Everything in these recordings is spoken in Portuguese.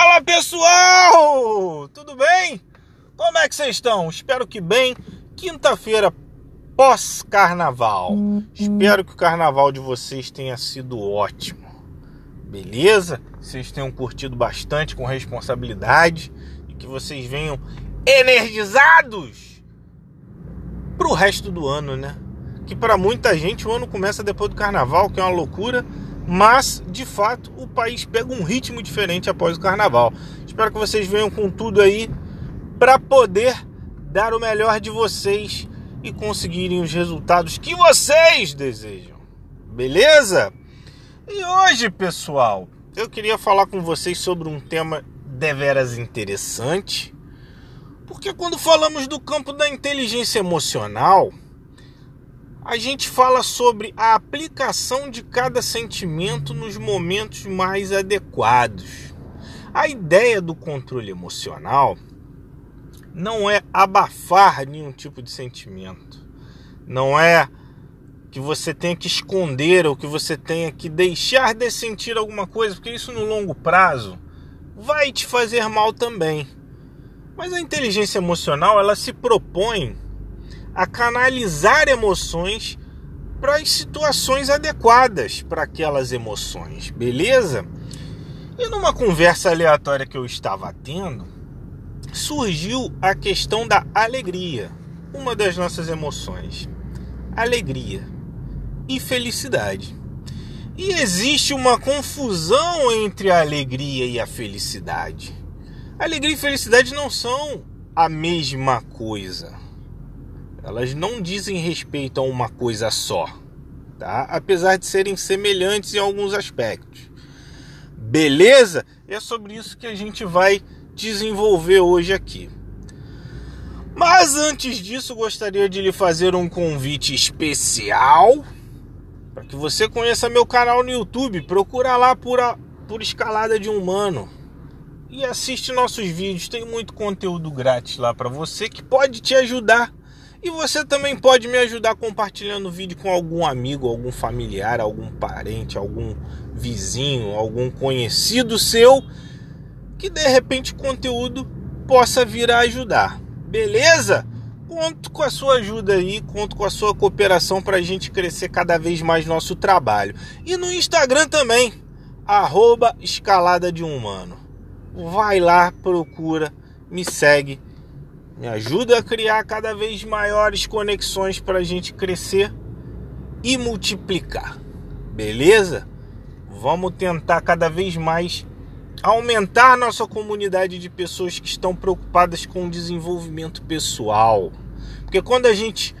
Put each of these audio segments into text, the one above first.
Fala pessoal! Tudo bem? Como é que vocês estão? Espero que bem. Quinta-feira pós-carnaval. Espero que o carnaval de vocês tenha sido ótimo. Beleza? Vocês tenham curtido bastante com responsabilidade e que vocês venham energizados pro resto do ano, né? Que para muita gente o ano começa depois do carnaval, que é uma loucura mas de fato o país pega um ritmo diferente após o carnaval. Espero que vocês venham com tudo aí para poder dar o melhor de vocês e conseguirem os resultados que vocês desejam. Beleza? E hoje, pessoal, eu queria falar com vocês sobre um tema deveras interessante, porque quando falamos do campo da inteligência emocional, a gente fala sobre a aplicação de cada sentimento nos momentos mais adequados. A ideia do controle emocional não é abafar nenhum tipo de sentimento. Não é que você tenha que esconder ou que você tenha que deixar de sentir alguma coisa, porque isso no longo prazo vai te fazer mal também. Mas a inteligência emocional, ela se propõe a canalizar emoções para as situações adequadas para aquelas emoções, beleza? E numa conversa aleatória que eu estava tendo, surgiu a questão da alegria, uma das nossas emoções. Alegria e felicidade. E existe uma confusão entre a alegria e a felicidade. Alegria e felicidade não são a mesma coisa. Elas não dizem respeito a uma coisa só, tá? Apesar de serem semelhantes em alguns aspectos. Beleza? É sobre isso que a gente vai desenvolver hoje aqui. Mas antes disso, gostaria de lhe fazer um convite especial para que você conheça meu canal no YouTube. Procura lá por, a, por Escalada de Humano e assiste nossos vídeos. Tem muito conteúdo grátis lá para você que pode te ajudar e você também pode me ajudar compartilhando o vídeo com algum amigo, algum familiar, algum parente, algum vizinho, algum conhecido seu que de repente o conteúdo possa vir a ajudar. Beleza? Conto com a sua ajuda aí, conto com a sua cooperação para a gente crescer cada vez mais nosso trabalho. E no Instagram também, arroba escalada de humano. Vai lá, procura, me segue me ajuda a criar cada vez maiores conexões para a gente crescer e multiplicar. Beleza? Vamos tentar cada vez mais aumentar nossa comunidade de pessoas que estão preocupadas com o desenvolvimento pessoal. Porque quando a gente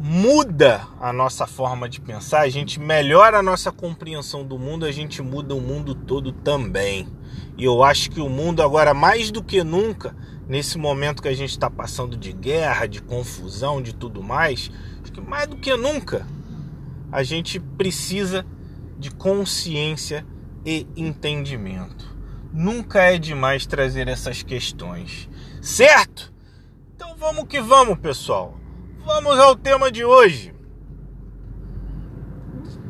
muda a nossa forma de pensar, a gente melhora a nossa compreensão do mundo, a gente muda o mundo todo também. E eu acho que o mundo agora mais do que nunca nesse momento que a gente está passando de guerra, de confusão, de tudo mais, acho que mais do que nunca a gente precisa de consciência e entendimento. Nunca é demais trazer essas questões, certo? Então vamos que vamos, pessoal. Vamos ao tema de hoje.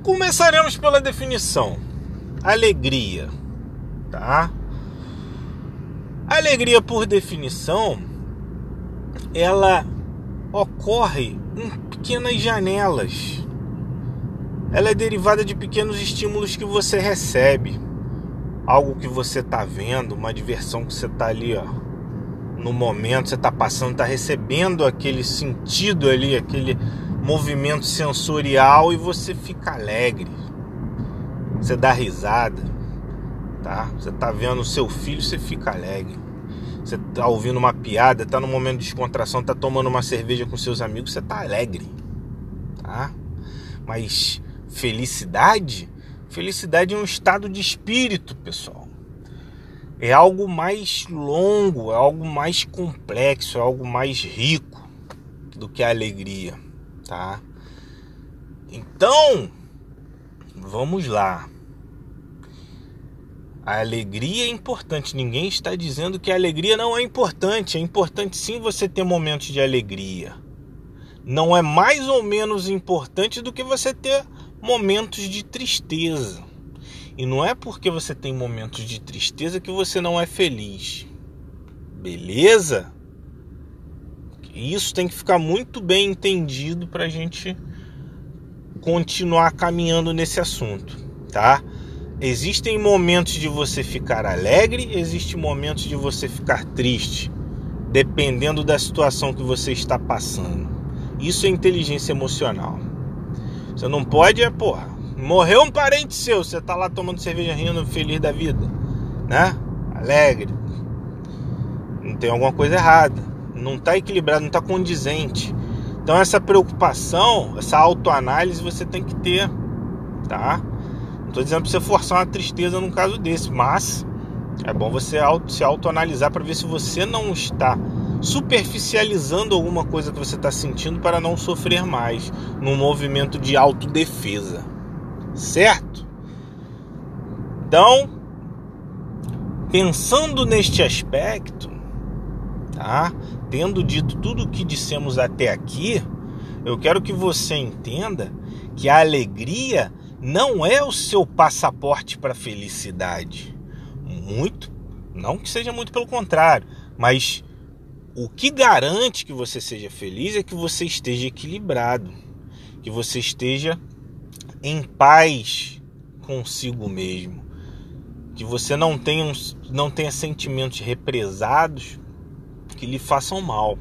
Começaremos pela definição. Alegria, tá? alegria, por definição, ela ocorre em pequenas janelas. Ela é derivada de pequenos estímulos que você recebe. Algo que você está vendo, uma diversão que você está ali, ó, no momento, você está passando, está recebendo aquele sentido ali, aquele movimento sensorial e você fica alegre. Você dá risada tá? Você tá vendo o seu filho, você fica alegre. Você tá ouvindo uma piada, tá no momento de descontração, tá tomando uma cerveja com seus amigos, você tá alegre, tá? Mas felicidade, felicidade é um estado de espírito, pessoal. É algo mais longo, é algo mais complexo, é algo mais rico do que a alegria, tá? Então, vamos lá. A alegria é importante. Ninguém está dizendo que a alegria não é importante. É importante sim você ter momentos de alegria. Não é mais ou menos importante do que você ter momentos de tristeza. E não é porque você tem momentos de tristeza que você não é feliz. Beleza? Isso tem que ficar muito bem entendido para a gente continuar caminhando nesse assunto, tá? Existem momentos de você ficar alegre, existem momentos de você ficar triste, dependendo da situação que você está passando. Isso é inteligência emocional. Você não pode, é, porra, morreu um parente seu, você tá lá tomando cerveja rindo, feliz da vida, né? Alegre. Não tem alguma coisa errada. Não tá equilibrado, não tá condizente. Então essa preocupação, essa autoanálise você tem que ter, tá? Não tô dizendo pra você forçar uma tristeza num caso desse, mas é bom você auto, se autoanalisar para ver se você não está superficializando alguma coisa que você está sentindo para não sofrer mais num movimento de autodefesa, certo? Então, pensando neste aspecto, tá? Tendo dito tudo o que dissemos até aqui, eu quero que você entenda que a alegria não é o seu passaporte para a felicidade. Muito, não que seja muito pelo contrário, mas o que garante que você seja feliz é que você esteja equilibrado, que você esteja em paz consigo mesmo, que você não tenha, não tenha sentimentos represados que lhe façam mal.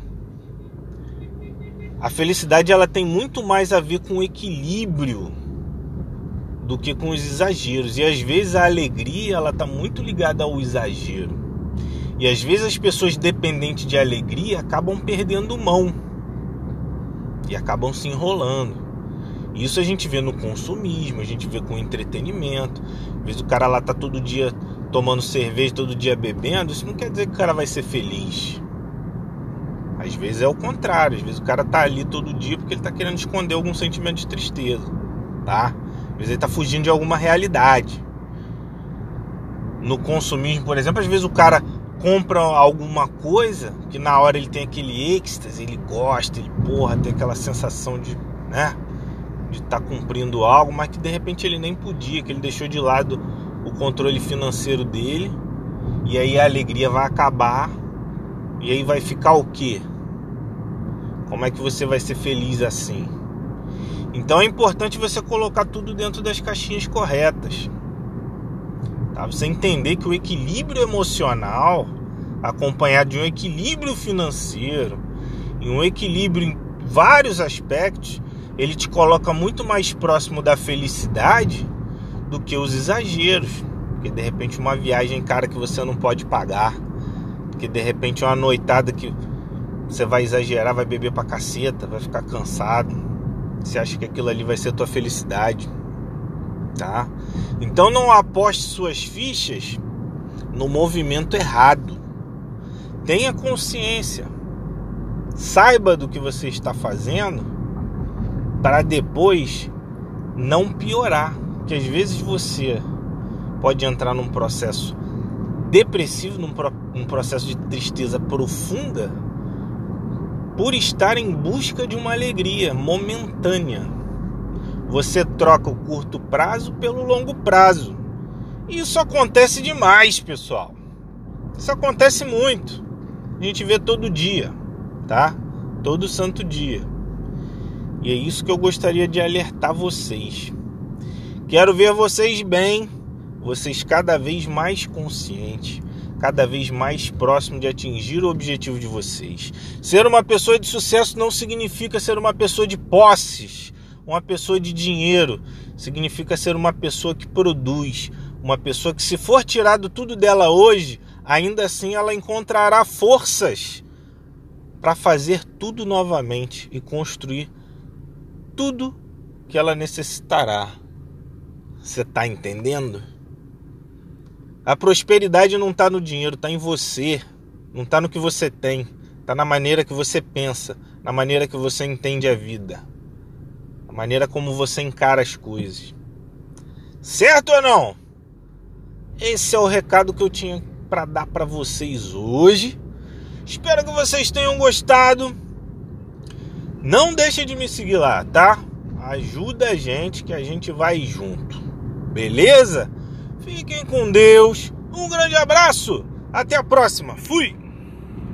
A felicidade ela tem muito mais a ver com o equilíbrio do que com os exageros. E às vezes a alegria ela está muito ligada ao exagero. E às vezes as pessoas dependentes de alegria acabam perdendo mão e acabam se enrolando. Isso a gente vê no consumismo, a gente vê com entretenimento. Às vezes o cara lá tá todo dia tomando cerveja, todo dia bebendo, isso não quer dizer que o cara vai ser feliz. Às vezes é o contrário, às vezes o cara tá ali todo dia porque ele tá querendo esconder algum sentimento de tristeza, tá? Às vezes ele tá fugindo de alguma realidade. No consumismo, por exemplo, às vezes o cara compra alguma coisa que na hora ele tem aquele êxtase, ele gosta, ele porra, tem aquela sensação de, né, de estar tá cumprindo algo, mas que de repente ele nem podia, que ele deixou de lado o controle financeiro dele, e aí a alegria vai acabar, e aí vai ficar o quê? Como é que você vai ser feliz assim? Então é importante você colocar tudo dentro das caixinhas corretas. Tá? Você entender que o equilíbrio emocional, acompanhado de um equilíbrio financeiro e um equilíbrio em vários aspectos, ele te coloca muito mais próximo da felicidade do que os exageros. Porque de repente uma viagem cara que você não pode pagar, que de repente uma noitada que você vai exagerar, vai beber pra caceta, vai ficar cansado. Você acha que aquilo ali vai ser tua felicidade tá? Então não aposte suas fichas no movimento errado. Tenha consciência. Saiba do que você está fazendo para depois não piorar, que às vezes você pode entrar num processo depressivo, num, pro, num processo de tristeza profunda por estar em busca de uma alegria momentânea você troca o curto prazo pelo longo prazo. E isso acontece demais, pessoal. Isso acontece muito. A gente vê todo dia, tá? Todo santo dia. E é isso que eu gostaria de alertar vocês. Quero ver vocês bem, vocês cada vez mais conscientes, cada vez mais próximos de atingir o objetivo de vocês. Ser uma pessoa de sucesso não significa ser uma pessoa de posses uma pessoa de dinheiro significa ser uma pessoa que produz, uma pessoa que, se for tirado tudo dela hoje, ainda assim ela encontrará forças para fazer tudo novamente e construir tudo que ela necessitará. Você está entendendo? A prosperidade não está no dinheiro, está em você, não está no que você tem, está na maneira que você pensa, na maneira que você entende a vida maneira como você encara as coisas. Certo ou não? Esse é o recado que eu tinha para dar para vocês hoje. Espero que vocês tenham gostado. Não deixe de me seguir lá, tá? Ajuda a gente que a gente vai junto. Beleza? Fiquem com Deus. Um grande abraço. Até a próxima. Fui.